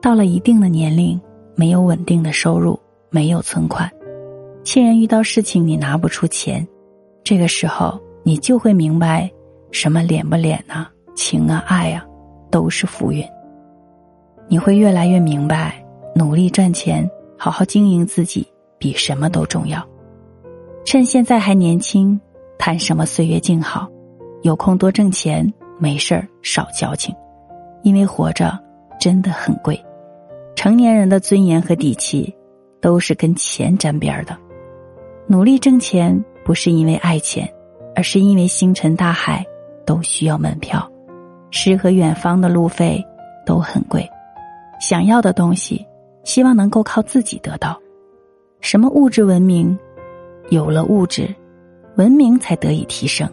到了一定的年龄，没有稳定的收入，没有存款，亲人遇到事情你拿不出钱，这个时候你就会明白，什么脸不脸呐，情啊爱啊，都是浮云。你会越来越明白，努力赚钱，好好经营自己，比什么都重要。趁现在还年轻，谈什么岁月静好？有空多挣钱，没事儿少矫情，因为活着真的很贵。成年人的尊严和底气，都是跟钱沾边的。努力挣钱不是因为爱钱，而是因为星辰大海都需要门票，诗和远方的路费都很贵。想要的东西，希望能够靠自己得到。什么物质文明？有了物质，文明才得以提升。